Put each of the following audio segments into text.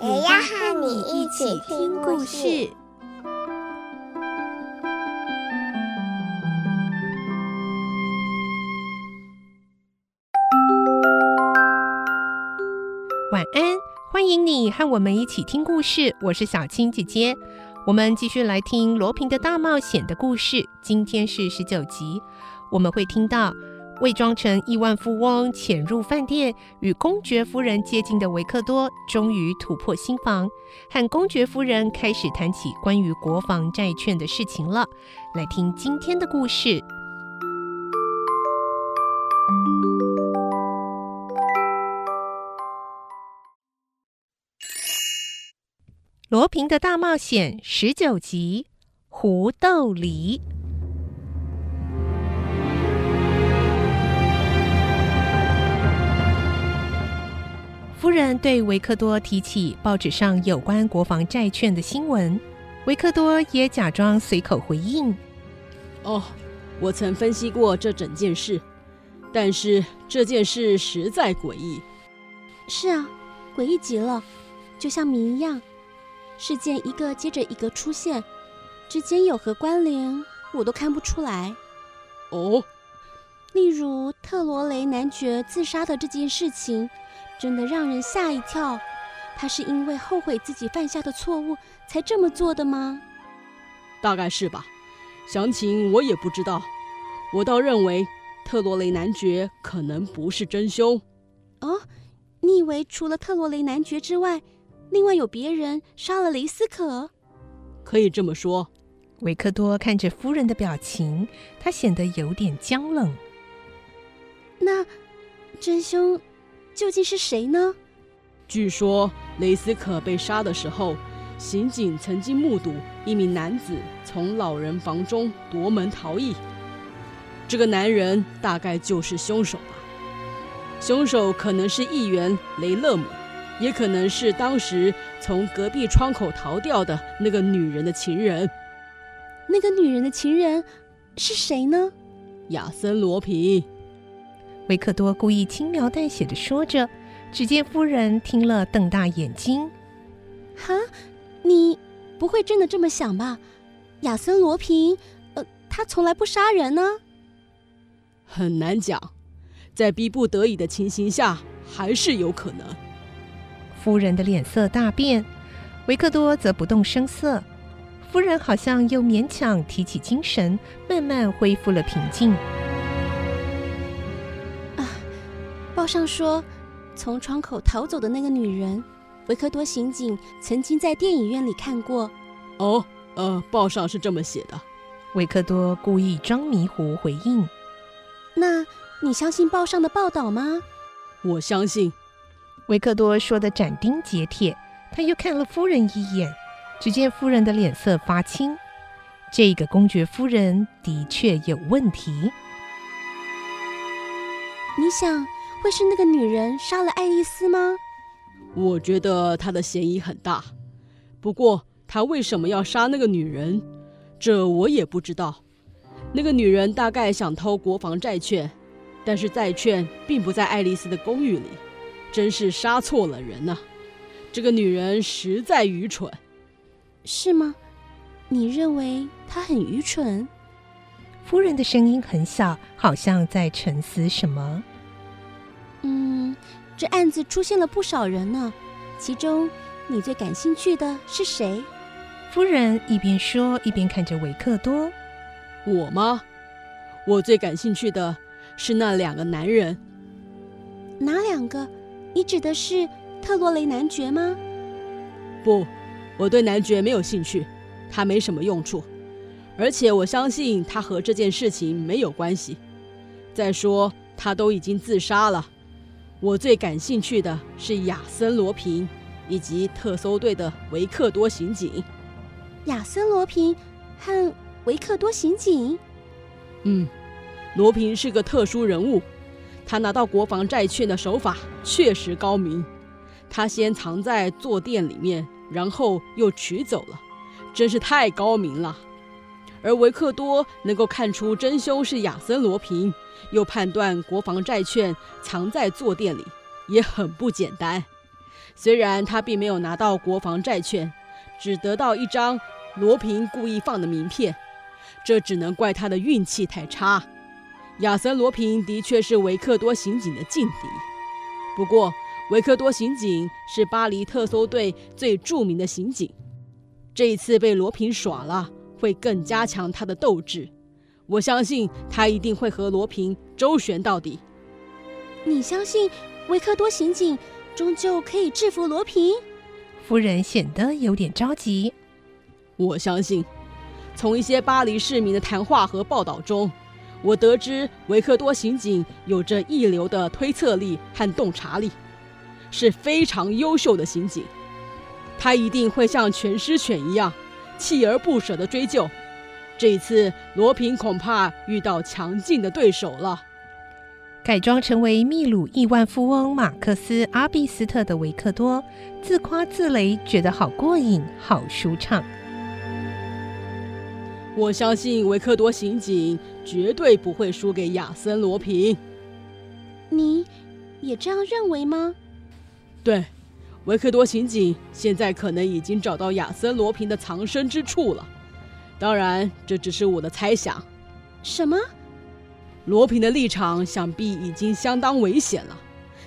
也要和你一起听故事。晚安，欢迎你和我们一起听故事。我是小青姐姐，我们继续来听罗平的大冒险的故事。今天是十九集，我们会听到伪装成亿万富翁潜入饭店与公爵夫人接近的维克多，终于突破心防，和公爵夫人开始谈起关于国防债券的事情了。来听今天的故事。罗平的大冒险十九集：胡豆梨。人对维克多提起报纸上有关国防债券的新闻，维克多也假装随口回应：“哦，我曾分析过这整件事，但是这件事实在诡异。”“是啊，诡异极了，就像谜一样。”事件一个接着一个出现，之间有何关联，我都看不出来。哦，例如特罗雷男爵自杀的这件事情，真的让人吓一跳。他是因为后悔自己犯下的错误才这么做的吗？大概是吧，详情我也不知道。我倒认为特洛雷男爵可能不是真凶。哦，你以为除了特洛雷男爵之外，另外有别人杀了雷斯可，可以这么说。维克多看着夫人的表情，他显得有点僵冷。那真凶究竟是谁呢？据说雷斯可被杀的时候，刑警曾经目睹一名男子从老人房中夺门逃逸。这个男人大概就是凶手吧？凶手可能是议员雷勒姆。也可能是当时从隔壁窗口逃掉的那个女人的情人。那个女人的情人是谁呢？亚森罗苹。维克多故意轻描淡写的说着，只见夫人听了瞪大眼睛。哈，你不会真的这么想吧？亚森罗平，呃，他从来不杀人呢。很难讲，在逼不得已的情形下，还是有可能。夫人的脸色大变，维克多则不动声色。夫人好像又勉强提起精神，慢慢恢复了平静。上说，从窗口逃走的那个女人，维克多刑警曾经在电影院里看过。哦，呃，报上是这么写的。维克多故意装迷糊回应。那你相信报上的报道吗？我相信。维克多说的斩钉截铁，他又看了夫人一眼，只见夫人的脸色发青。这个公爵夫人的确有问题。你想，会是那个女人杀了爱丽丝吗？我觉得她的嫌疑很大。不过，她为什么要杀那个女人？这我也不知道。那个女人大概想偷国防债券，但是债券并不在爱丽丝的公寓里。真是杀错了人呐！这个女人实在愚蠢，是吗？你认为她很愚蠢？夫人的声音很小，好像在沉思什么。嗯，这案子出现了不少人呢，其中你最感兴趣的是谁？夫人一边说一边看着维克多。我吗？我最感兴趣的是那两个男人。哪两个？你指的是特洛雷男爵吗？不，我对男爵没有兴趣，他没什么用处，而且我相信他和这件事情没有关系。再说，他都已经自杀了。我最感兴趣的是亚森罗平，以及特搜队的维克多刑警。亚森罗平和维克多刑警。嗯，罗平是个特殊人物，他拿到国防债券的手法确实高明。他先藏在坐垫里面，然后又取走了，真是太高明了。而维克多能够看出真凶是亚森罗平，又判断国防债券藏在坐垫里，也很不简单。虽然他并没有拿到国防债券，只得到一张罗平故意放的名片，这只能怪他的运气太差。亚森罗平的确是维克多刑警的劲敌，不过维克多刑警是巴黎特搜队最著名的刑警，这一次被罗平耍了。会更加强他的斗志，我相信他一定会和罗平周旋到底。你相信维克多刑警终究可以制服罗平？夫人显得有点着急。我相信，从一些巴黎市民的谈话和报道中，我得知维克多刑警有着一流的推测力和洞察力，是非常优秀的刑警。他一定会像全狮犬一样。锲而不舍的追究，这一次罗平恐怕遇到强劲的对手了。改装成为秘鲁亿万富翁马克思·阿比斯特的维克多，自夸自擂，觉得好过瘾，好舒畅。我相信维克多刑警绝对不会输给亚森·罗平。你也这样认为吗？对。维克多刑警现在可能已经找到亚森罗平的藏身之处了，当然这只是我的猜想。什么？罗平的立场想必已经相当危险了，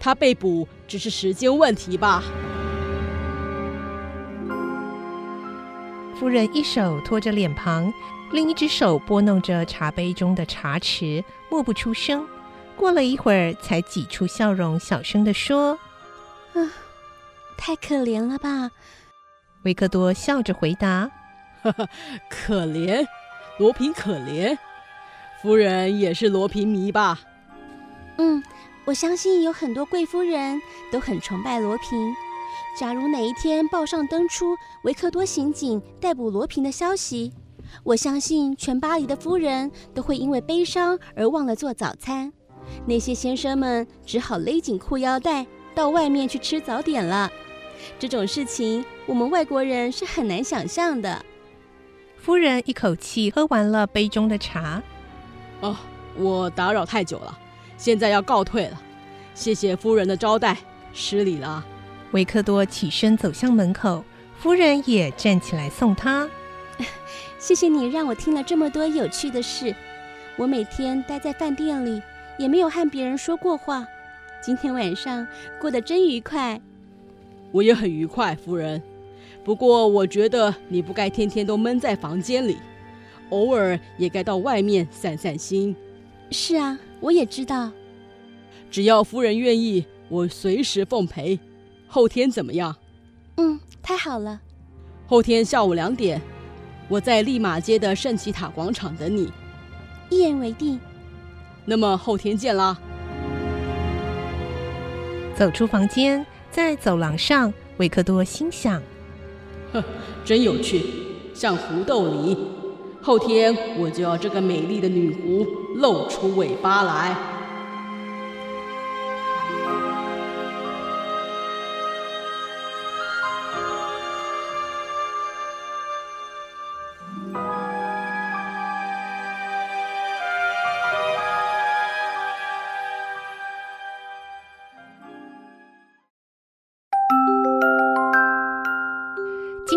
他被捕只是时间问题吧。夫人一手托着脸庞，另一只手拨弄着茶杯中的茶匙，默不出声。过了一会儿，才挤出笑容，小声地说：“啊。”太可怜了吧，维克多笑着回答：“哈哈，可怜，罗平可怜，夫人也是罗平迷吧？”“嗯，我相信有很多贵夫人都很崇拜罗平。假如哪一天报上登出维克多刑警逮捕罗平的消息，我相信全巴黎的夫人都会因为悲伤而忘了做早餐。那些先生们只好勒紧裤腰带到外面去吃早点了。”这种事情，我们外国人是很难想象的。夫人一口气喝完了杯中的茶。哦，我打扰太久了，现在要告退了。谢谢夫人的招待，失礼了。维克多起身走向门口，夫人也站起来送他。谢谢你让我听了这么多有趣的事。我每天待在饭店里，也没有和别人说过话。今天晚上过得真愉快。我也很愉快，夫人。不过我觉得你不该天天都闷在房间里，偶尔也该到外面散散心。是啊，我也知道。只要夫人愿意，我随时奉陪。后天怎么样？嗯，太好了。后天下午两点，我在利马街的圣奇塔广场等你。一言为定。那么后天见啦。走出房间。在走廊上，维克多心想：“呵，真有趣，像胡豆狸。后天我就要这个美丽的女狐露出尾巴来。”